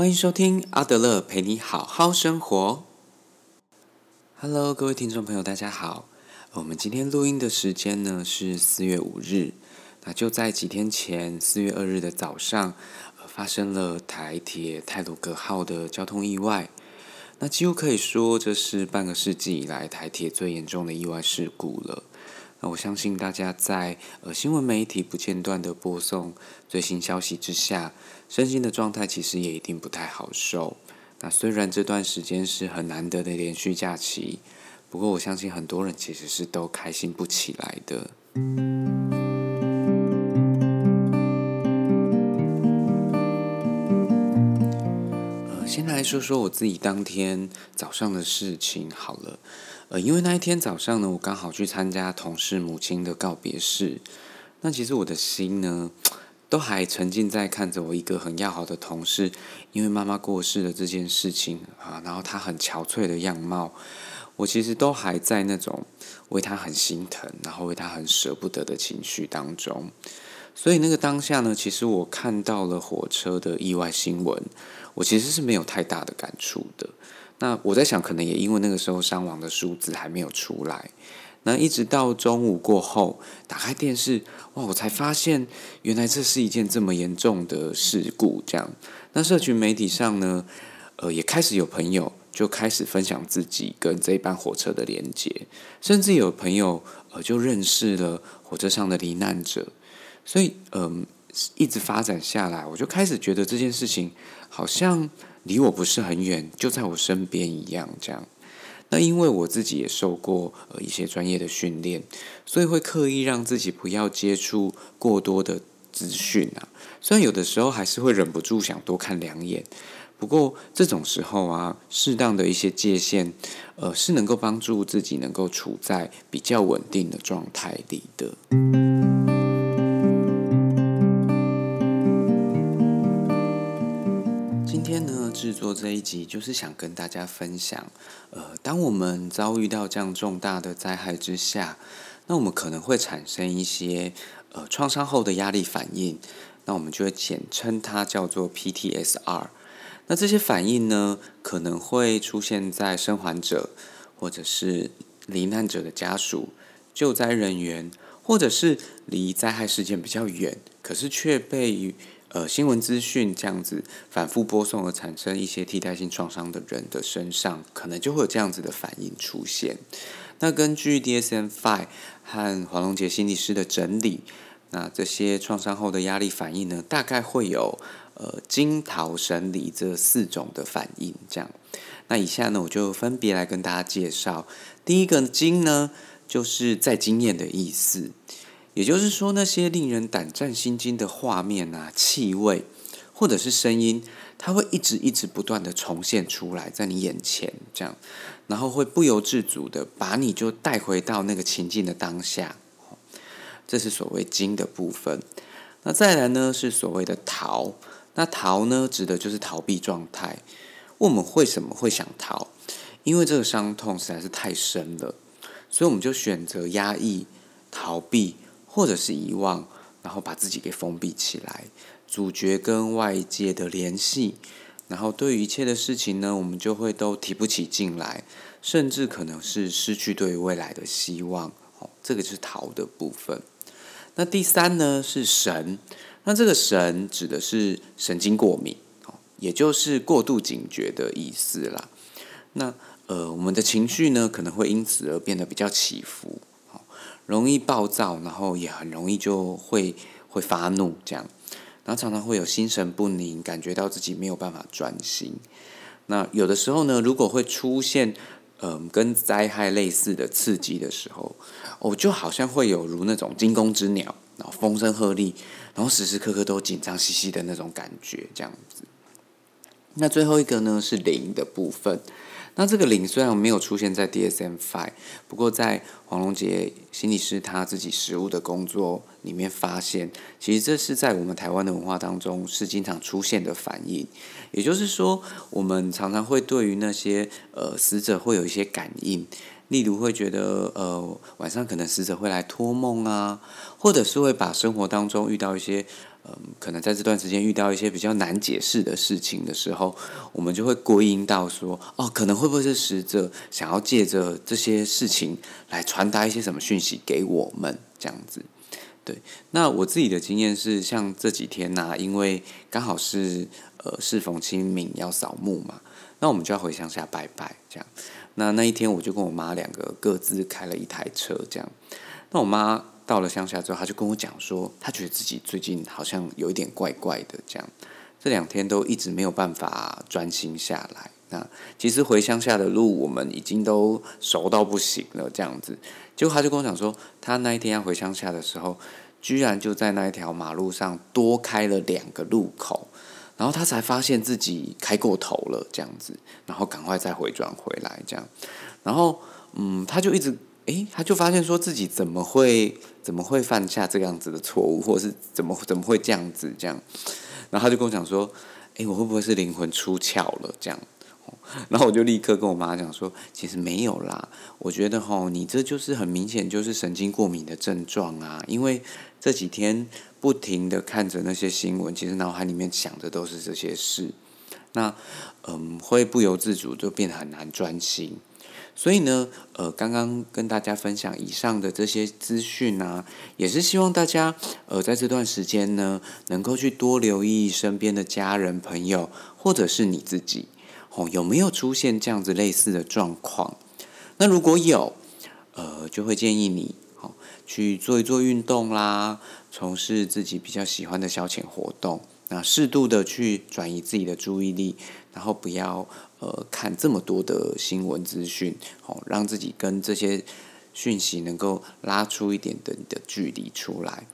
欢迎收听阿德勒陪你好好生活。Hello，各位听众朋友，大家好。我们今天录音的时间呢是四月五日。那就在几天前，四月二日的早上，发生了台铁泰鲁格号的交通意外。那几乎可以说，这是半个世纪以来台铁最严重的意外事故了。那我相信大家在呃新闻媒体不间断的播送最新消息之下，身心的状态其实也一定不太好受。那虽然这段时间是很难得的连续假期，不过我相信很多人其实是都开心不起来的。呃，先来说说我自己当天早上的事情好了。呃，因为那一天早上呢，我刚好去参加同事母亲的告别式。那其实我的心呢，都还沉浸在看着我一个很要好的同事，因为妈妈过世的这件事情啊，然后她很憔悴的样貌，我其实都还在那种为她很心疼，然后为她很舍不得的情绪当中。所以那个当下呢，其实我看到了火车的意外新闻，我其实是没有太大的感触的。那我在想，可能也因为那个时候伤亡的数字还没有出来，那一直到中午过后，打开电视，哇，我才发现原来这是一件这么严重的事故。这样，那社群媒体上呢，呃，也开始有朋友就开始分享自己跟这一班火车的连接，甚至有朋友呃就认识了火车上的罹难者，所以嗯，一直发展下来，我就开始觉得这件事情好像。离我不是很远，就在我身边一样，这样。那因为我自己也受过呃一些专业的训练，所以会刻意让自己不要接触过多的资讯啊。虽然有的时候还是会忍不住想多看两眼，不过这种时候啊，适当的一些界限，呃，是能够帮助自己能够处在比较稳定的状态里的。这一集就是想跟大家分享，呃，当我们遭遇到这样重大的灾害之下，那我们可能会产生一些呃创伤后的压力反应，那我们就会简称它叫做 PTSR。那这些反应呢，可能会出现在生还者，或者是罹难者的家属、救灾人员，或者是离灾害事件比较远，可是却被。呃，新闻资讯这样子反复播送而产生一些替代性创伤的人的身上，可能就会有这样子的反应出现。那根据 DSM-5 和黄龙杰心理师的整理，那这些创伤后的压力反应呢，大概会有呃惊、逃、神、离这四种的反应。这样，那以下呢，我就分别来跟大家介绍。第一个惊呢，就是在经验的意思。也就是说，那些令人胆战心惊的画面啊、气味，或者是声音，它会一直一直不断的重现出来在你眼前，这样，然后会不由自主的把你就带回到那个情境的当下。这是所谓惊的部分。那再来呢，是所谓的逃。那逃呢，指的就是逃避状态。我们为什么会想逃？因为这个伤痛实在是太深了，所以我们就选择压抑、逃避。或者是遗忘，然后把自己给封闭起来，主角跟外界的联系，然后对于一切的事情呢，我们就会都提不起劲来，甚至可能是失去对于未来的希望。哦，这个是逃的部分。那第三呢是神，那这个神指的是神经过敏，哦，也就是过度警觉的意思啦。那呃，我们的情绪呢可能会因此而变得比较起伏。容易暴躁，然后也很容易就会会发怒，这样，然后常常会有心神不宁，感觉到自己没有办法专心。那有的时候呢，如果会出现嗯跟灾害类似的刺激的时候，我就好像会有如那种惊弓之鸟，然后风声鹤唳，然后时时刻刻都紧张兮兮的那种感觉，这样子。那最后一个呢是零的部分。那这个零虽然没有出现在 dsmfi 不过在黄龙杰心理师他自己实务的工作里面发现，其实这是在我们台湾的文化当中是经常出现的反应。也就是说，我们常常会对于那些呃死者会有一些感应，例如会觉得呃晚上可能死者会来托梦啊，或者是会把生活当中遇到一些嗯，可能在这段时间遇到一些比较难解释的事情的时候，我们就会归因到说，哦，可能会不会是死者想要借着这些事情来传达一些什么讯息给我们这样子。对，那我自己的经验是，像这几天呐，因为刚好是呃适逢清明要扫墓嘛，那我们就要回乡下拜拜这样。那那一天我就跟我妈两个各自开了一台车这样。那我妈。到了乡下之后，她就跟我讲说，她觉得自己最近好像有一点怪怪的，这样这两天都一直没有办法专心下来。那其实回乡下的路我们已经都熟到不行了，这样子。结果他就跟我讲说，他那一天要回乡下的时候，居然就在那一条马路上多开了两个路口，然后他才发现自己开过头了，这样子，然后赶快再回转回来，这样。然后，嗯，他就一直。诶，他就发现说自己怎么会怎么会犯下这样子的错误，或是怎么怎么会这样子这样，然后他就跟我讲说，诶，我会不会是灵魂出窍了这样？然后我就立刻跟我妈讲说，其实没有啦，我觉得吼，你这就是很明显就是神经过敏的症状啊，因为这几天不停的看着那些新闻，其实脑海里面想的都是这些事，那嗯，会不由自主就变得很难专心。所以呢，呃，刚刚跟大家分享以上的这些资讯啊，也是希望大家，呃，在这段时间呢，能够去多留意身边的家人、朋友，或者是你自己，哦，有没有出现这样子类似的状况？那如果有，呃，就会建议你，好，去做一做运动啦，从事自己比较喜欢的消遣活动，那适度的去转移自己的注意力，然后不要。呃，看这么多的新闻资讯，哦，让自己跟这些讯息能够拉出一点的的距离出来。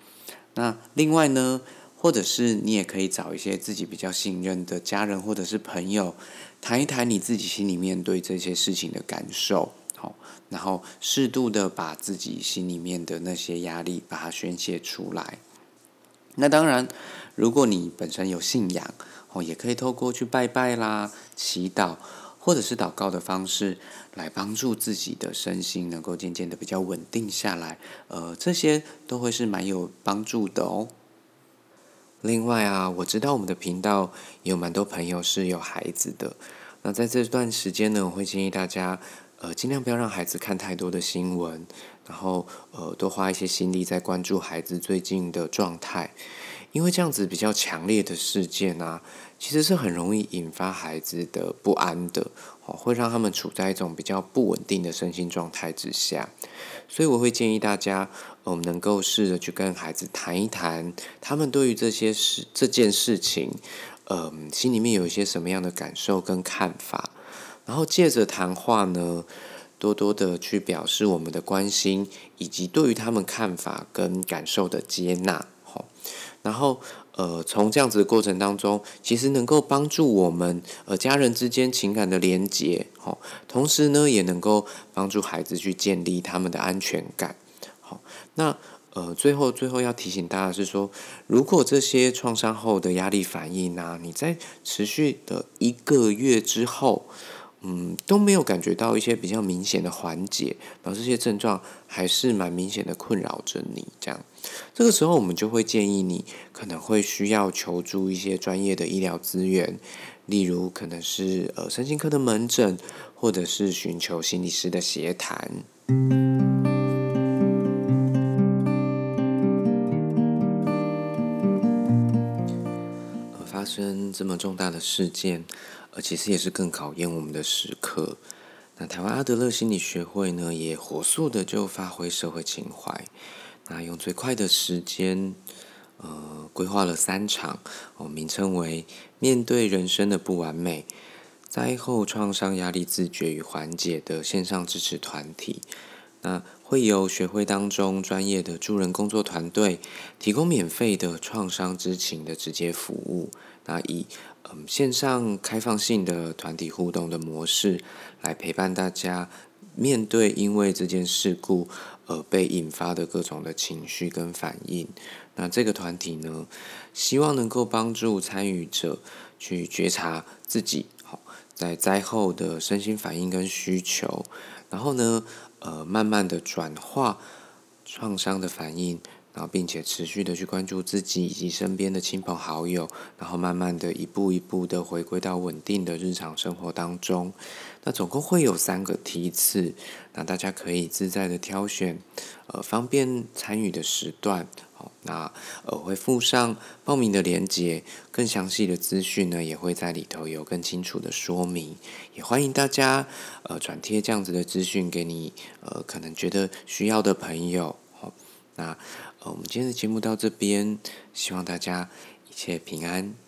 那另外呢，或者是你也可以找一些自己比较信任的家人或者是朋友，谈一谈你自己心里面对这些事情的感受，好，然后适度的把自己心里面的那些压力把它宣泄出来。那当然，如果你本身有信仰。哦，也可以透过去拜拜啦、祈祷，或者是祷告的方式，来帮助自己的身心能够渐渐的比较稳定下来。呃，这些都会是蛮有帮助的哦。另外啊，我知道我们的频道有蛮多朋友是有孩子的。那在这段时间呢，我会建议大家，呃，尽量不要让孩子看太多的新闻，然后呃，多花一些心力在关注孩子最近的状态。因为这样子比较强烈的事件啊，其实是很容易引发孩子的不安的，哦，会让他们处在一种比较不稳定的身心状态之下。所以我会建议大家，我们能够试着去跟孩子谈一谈，他们对于这些事、这件事情，嗯，心里面有一些什么样的感受跟看法，然后借着谈话呢，多多的去表示我们的关心，以及对于他们看法跟感受的接纳。然后，呃，从这样子的过程当中，其实能够帮助我们呃家人之间情感的连结，好，同时呢，也能够帮助孩子去建立他们的安全感。好，那呃，最后最后要提醒大家是说，如果这些创伤后的压力反应呢，你在持续的一个月之后。嗯，都没有感觉到一些比较明显的缓解，然后这些症状还是蛮明显的困扰着你。这样，这个时候我们就会建议你可能会需要求助一些专业的医疗资源，例如可能是呃身心科的门诊，或者是寻求心理师的协谈。发生这么重大的事件。而其实也是更考验我们的时刻。那台湾阿德勒心理学会呢，也火速的就发挥社会情怀，那用最快的时间，呃，规划了三场，哦，名称为“面对人生的不完美，灾后创伤压力自觉与缓解”的线上支持团体。那会由学会当中专业的助人工作团队，提供免费的创伤知情的直接服务。那以线上开放性的团体互动的模式，来陪伴大家面对因为这件事故而被引发的各种的情绪跟反应。那这个团体呢，希望能够帮助参与者去觉察自己好在灾后的身心反应跟需求，然后呢。呃，慢慢的转化创伤的反应，然后并且持续的去关注自己以及身边的亲朋好友，然后慢慢的一步一步的回归到稳定的日常生活当中。那总共会有三个梯次，那大家可以自在的挑选，呃，方便参与的时段。好，那呃会附上报名的链接，更详细的资讯呢也会在里头有更清楚的说明。也欢迎大家呃转贴这样子的资讯给你呃可能觉得需要的朋友。好，那我们今天的节目到这边，希望大家一切平安。